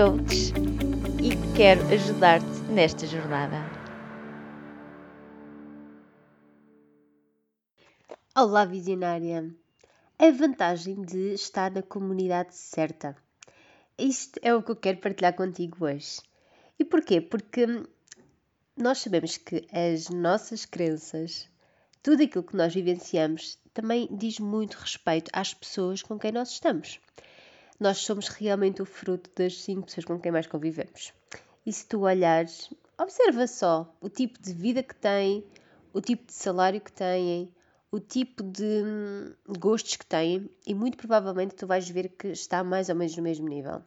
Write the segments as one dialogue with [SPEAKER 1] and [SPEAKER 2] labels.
[SPEAKER 1] coach e quero ajudar-te nesta jornada.
[SPEAKER 2] Olá, visionária! A vantagem de estar na comunidade certa. Isto é o que eu quero partilhar contigo hoje. E porquê? Porque nós sabemos que as nossas crenças, tudo aquilo que nós vivenciamos, também diz muito respeito às pessoas com quem nós estamos. Nós somos realmente o fruto das cinco pessoas com quem mais convivemos. E se tu olhares, observa só o tipo de vida que têm, o tipo de salário que têm, o tipo de hum, gostos que têm, e muito provavelmente tu vais ver que está mais ou menos no mesmo nível.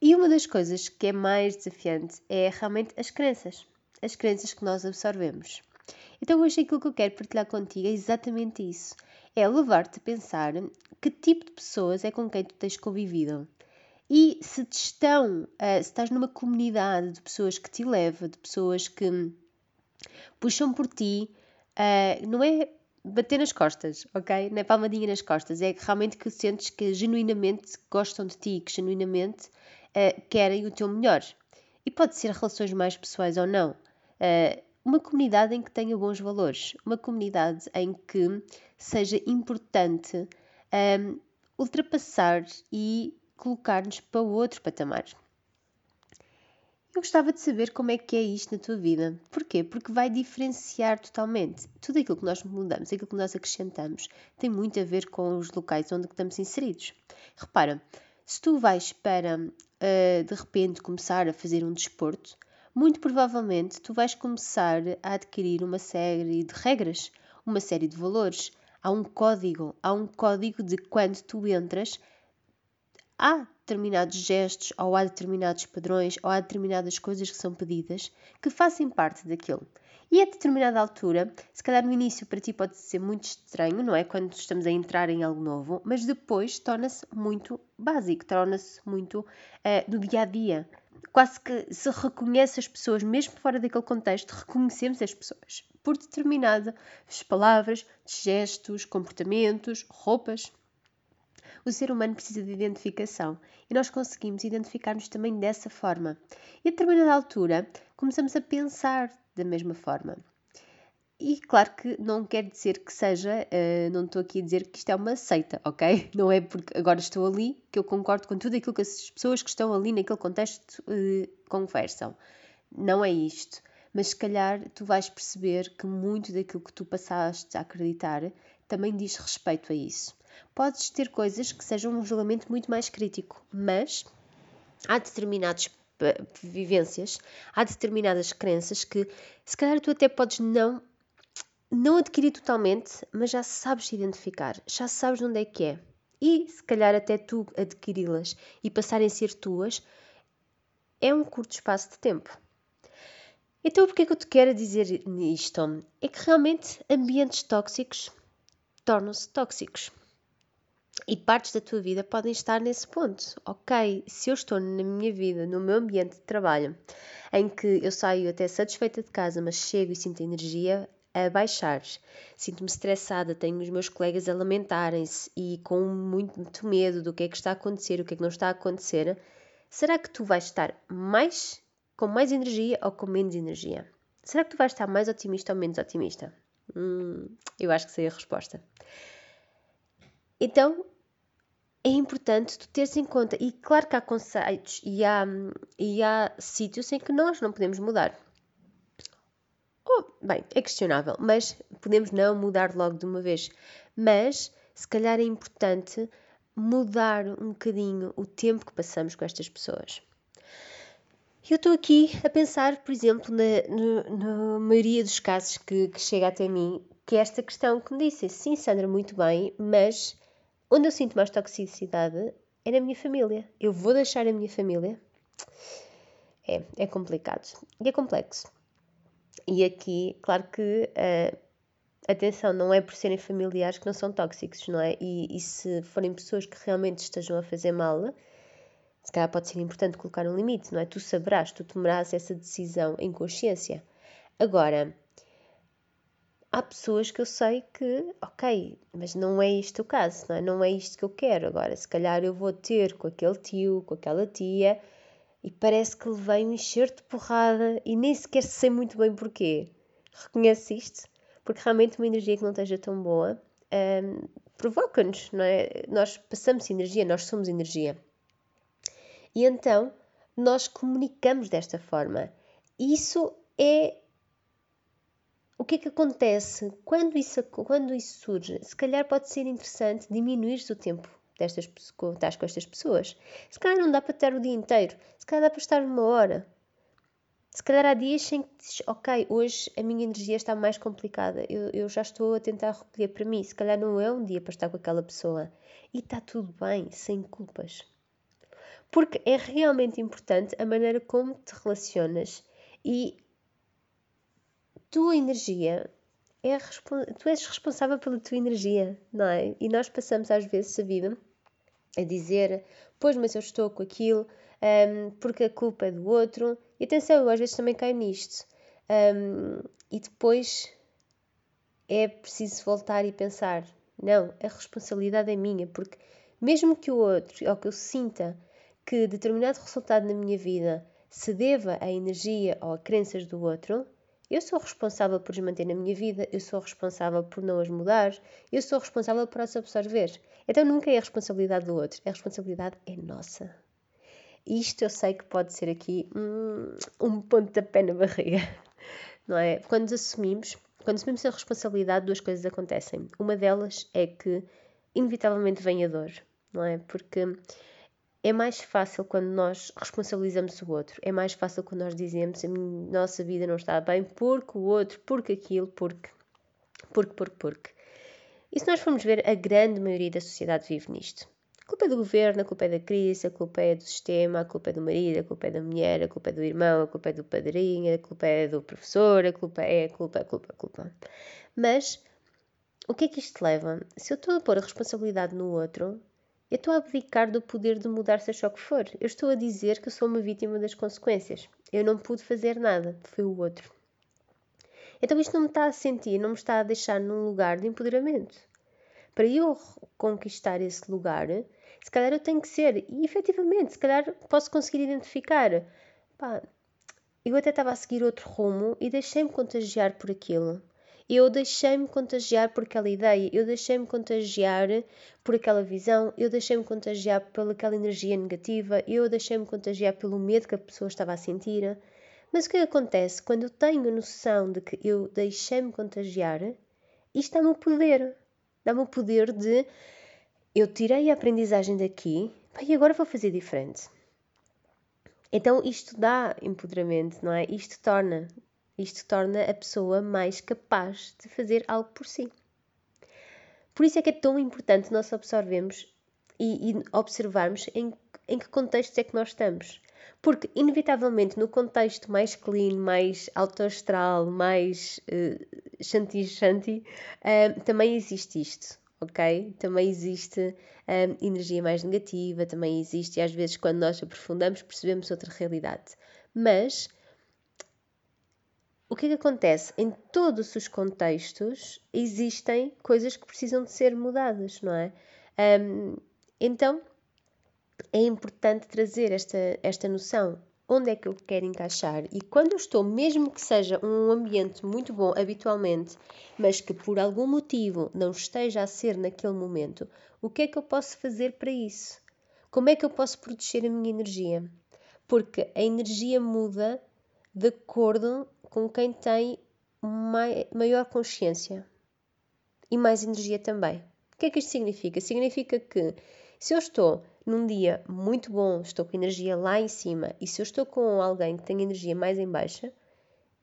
[SPEAKER 2] E uma das coisas que é mais desafiante é realmente as crenças as crenças que nós absorvemos. Então hoje aquilo que eu quero partilhar contigo é exatamente isso. É levar-te a pensar que tipo de pessoas é com quem tu tens convivido. E se estão, uh, se estás numa comunidade de pessoas que te leva, de pessoas que puxam por ti, uh, não é bater nas costas, ok? Não é palmadinha nas costas, é realmente que sentes que genuinamente gostam de ti, que genuinamente uh, querem o teu melhor. E pode ser relações mais pessoais ou não. Uh, uma comunidade em que tenha bons valores, uma comunidade em que seja importante um, ultrapassar e colocar-nos para o outro patamar. Eu gostava de saber como é que é isto na tua vida. Porquê? Porque vai diferenciar totalmente. Tudo aquilo que nós mudamos, aquilo que nós acrescentamos, tem muito a ver com os locais onde estamos inseridos. Repara, se tu vais para, uh, de repente, começar a fazer um desporto, muito provavelmente tu vais começar a adquirir uma série de regras, uma série de valores. Há um código, há um código de quando tu entras, há determinados gestos, ou há determinados padrões, ou há determinadas coisas que são pedidas que fazem parte daquilo. E a determinada altura, se calhar no início para ti pode ser muito estranho, não é? Quando estamos a entrar em algo novo, mas depois torna-se muito básico, torna-se muito uh, do dia a dia quase que se reconhece as pessoas, mesmo fora daquele contexto, reconhecemos as pessoas por determinadas palavras, gestos, comportamentos, roupas. O ser humano precisa de identificação e nós conseguimos identificar-nos também dessa forma. E a determinada altura começamos a pensar da mesma forma. E claro que não quer dizer que seja, uh, não estou aqui a dizer que isto é uma seita, ok? Não é porque agora estou ali que eu concordo com tudo aquilo que as pessoas que estão ali naquele contexto uh, conversam. Não é isto. Mas se calhar tu vais perceber que muito daquilo que tu passaste a acreditar também diz respeito a isso. Podes ter coisas que sejam um julgamento muito mais crítico, mas há determinadas vivências, há determinadas crenças que se calhar tu até podes não não adquiri totalmente, mas já sabes identificar, já sabes onde é que é. E se calhar até tu adquiri-las e passarem a ser tuas, é um curto espaço de tempo. Então, que é que eu te quero dizer nisto? É que realmente ambientes tóxicos tornam-se tóxicos. E partes da tua vida podem estar nesse ponto. Ok, se eu estou na minha vida, no meu ambiente de trabalho, em que eu saio até satisfeita de casa, mas chego e sinto energia a baixar. Sinto-me estressada, tenho os meus colegas a lamentarem-se e com muito medo do que é que está a acontecer, o que é que não está a acontecer. Será que tu vais estar mais com mais energia ou com menos energia? Será que tu vais estar mais otimista ou menos otimista? Hum, eu acho que sei a resposta. Então, é importante tu teres em conta, e claro que há conceitos e há, e há sítios em que nós não podemos mudar. Oh, bem, é questionável, mas podemos não mudar logo de uma vez. Mas se calhar é importante mudar um bocadinho o tempo que passamos com estas pessoas. Eu estou aqui a pensar, por exemplo, na, na, na maioria dos casos que, que, chega até mim, que é esta questão que me disse, sim, Sandra, muito bem, mas onde eu sinto mais toxicidade é na minha família. Eu vou deixar a minha família é, é complicado e é complexo. E aqui, claro que, uh, atenção, não é por serem familiares que não são tóxicos, não é? E, e se forem pessoas que realmente estejam a fazer mal, se calhar pode ser importante colocar um limite, não é? Tu saberás, tu tomarás essa decisão em consciência. Agora, há pessoas que eu sei que, ok, mas não é isto o caso, não é? Não é isto que eu quero. Agora, se calhar eu vou ter com aquele tio, com aquela tia, e parece que levei um enxerto de porrada e nem sequer sei muito bem porquê. Reconhece isto? Porque realmente uma energia que não esteja tão boa um, provoca-nos, não é? Nós passamos energia, nós somos energia. E então nós comunicamos desta forma. Isso é o que é que acontece quando isso, quando isso surge? Se calhar pode ser interessante diminuir o tempo destas, estás com estas pessoas. Se calhar não dá para estar o dia inteiro, se calhar dá para estar uma hora. Se calhar há dias em que dizes, ok, hoje a minha energia está mais complicada, eu, eu já estou a tentar recolher para mim, se calhar não é um dia para estar com aquela pessoa. E está tudo bem, sem culpas. Porque é realmente importante a maneira como te relacionas e tua energia é tu és responsável pela tua energia, não é? E nós passamos às vezes a vida a dizer, pois, mas eu estou com aquilo um, porque a culpa é do outro. E atenção, eu às vezes também caio nisto. Um, e depois é preciso voltar e pensar: não, a responsabilidade é minha, porque mesmo que o outro, ou que eu sinta que determinado resultado na minha vida se deva à energia ou a crenças do outro, eu sou responsável por os manter na minha vida, eu sou responsável por não as mudar, eu sou responsável por as absorver. Então nunca é a responsabilidade do outro, a responsabilidade é nossa. Isto eu sei que pode ser aqui hum, um pontapé na barriga, não é? Quando assumimos, quando assumimos a responsabilidade, duas coisas acontecem. Uma delas é que inevitavelmente vem a dor, não é? Porque é mais fácil quando nós responsabilizamos o outro. É mais fácil quando nós dizemos a nossa vida não está bem porque o outro, porque aquilo, porque, porque, porque, porque. E se nós formos ver, a grande maioria da sociedade vive nisto. A culpa é do governo, a culpa é da crise, a culpa é do sistema, a culpa é do marido, a culpa é da mulher, a culpa é do irmão, a culpa é do padrinho, a culpa é do professor, a culpa é a culpa, a culpa, a culpa. Mas o que é que isto leva? Se eu estou a pôr a responsabilidade no outro, eu estou a abdicar do poder de mudar seja o que for. Eu estou a dizer que sou uma vítima das consequências. Eu não pude fazer nada, foi o outro. Então isto não me está a sentir, não me está a deixar num lugar de empoderamento. Para eu conquistar esse lugar, se calhar eu tenho que ser, e efetivamente, se calhar posso conseguir identificar. Pá, eu até estava a seguir outro rumo e deixei-me contagiar por aquilo. Eu deixei-me contagiar por aquela ideia, eu deixei-me contagiar por aquela visão, eu deixei-me contagiar pelaquela energia negativa, eu deixei-me contagiar pelo medo que a pessoa estava a sentir. Mas o que acontece quando eu tenho noção de que eu deixei-me contagiar? Isto dá-me o poder. Dá-me o poder de eu tirei a aprendizagem daqui e agora vou fazer diferente. Então isto dá empoderamento, não é? Isto torna isto torna a pessoa mais capaz de fazer algo por si. Por isso é que é tão importante nós absorvermos e, e observarmos em, em que contexto é que nós estamos. Porque, inevitavelmente, no contexto mais clean, mais alto astral, mais uh, shanti-shanti, uh, também existe isto, ok? Também existe uh, energia mais negativa, também existe, e às vezes, quando nós aprofundamos, percebemos outra realidade. Mas o que é que acontece? Em todos os contextos existem coisas que precisam de ser mudadas, não é? Um, então é importante trazer esta, esta noção. Onde é que eu quero encaixar? E quando eu estou, mesmo que seja um ambiente muito bom habitualmente, mas que por algum motivo não esteja a ser naquele momento, o que é que eu posso fazer para isso? Como é que eu posso proteger a minha energia? Porque a energia muda de acordo com quem tem maior consciência e mais energia também. O que é que isto significa? Significa que se eu estou num dia muito bom, estou com energia lá em cima, e se eu estou com alguém que tem energia mais em baixa,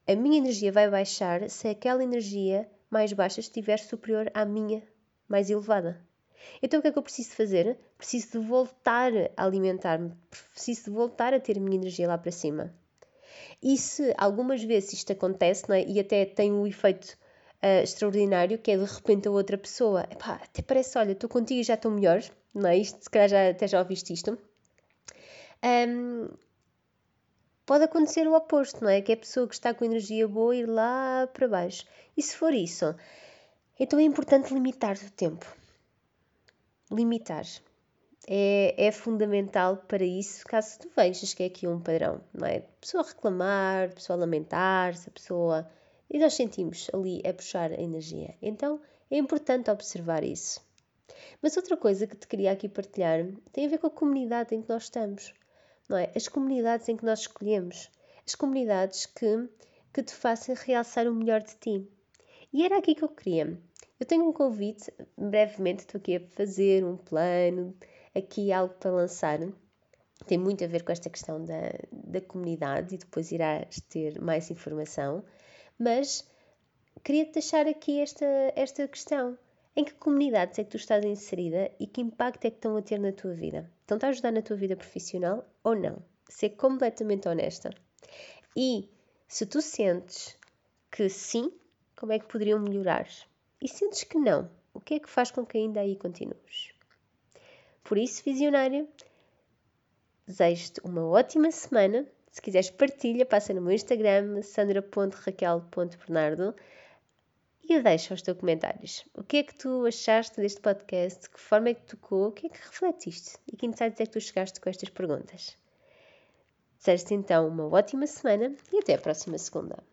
[SPEAKER 2] a minha energia vai baixar se aquela energia mais baixa estiver superior à minha mais elevada. Então o que é que eu preciso fazer? Preciso de voltar a alimentar-me, preciso de voltar a ter a minha energia lá para cima. E se algumas vezes isto acontece, é? e até tem um efeito uh, extraordinário, que é de repente a outra pessoa, epá, até parece, olha, estou contigo e já estou melhor, não é? Isto, se calhar já, até já ouviste isto. Um, pode acontecer o oposto, não é? Que é a pessoa que está com energia boa ir lá para baixo. E se for isso, então é importante limitar o tempo. Limitar. É, é fundamental para isso, caso tu vejas que é aqui um padrão, não é? A pessoa reclamar, a pessoa lamentar-se, a pessoa e nós sentimos ali a puxar a energia. Então é importante observar isso. Mas outra coisa que te queria aqui partilhar tem a ver com a comunidade em que nós estamos, não é? As comunidades em que nós escolhemos, as comunidades que, que te façam realçar o melhor de ti. E era aqui que eu queria. Eu tenho um convite, brevemente estou aqui a fazer um plano, aqui algo para lançar. Tem muito a ver com esta questão da, da comunidade e depois irás ter mais informação mas queria-te deixar aqui esta, esta questão. Em que comunidades é que tu estás inserida e que impacto é que estão a ter na tua vida? Estão-te a ajudar na tua vida profissional ou não? Ser completamente honesta. E se tu sentes que sim, como é que poderiam melhorar? E sentes que não, o que é que faz com que ainda aí continues? Por isso, visionária, desejo-te uma ótima semana se quiseres, partilha, passa no meu Instagram, sandra.raquel.bernardo e deixa os teus comentários. O que é que tu achaste deste podcast? De que forma é que tocou? O que é que refletiste? E que insights é que tu chegaste com estas perguntas? Desejo-te então uma ótima semana e até a próxima segunda.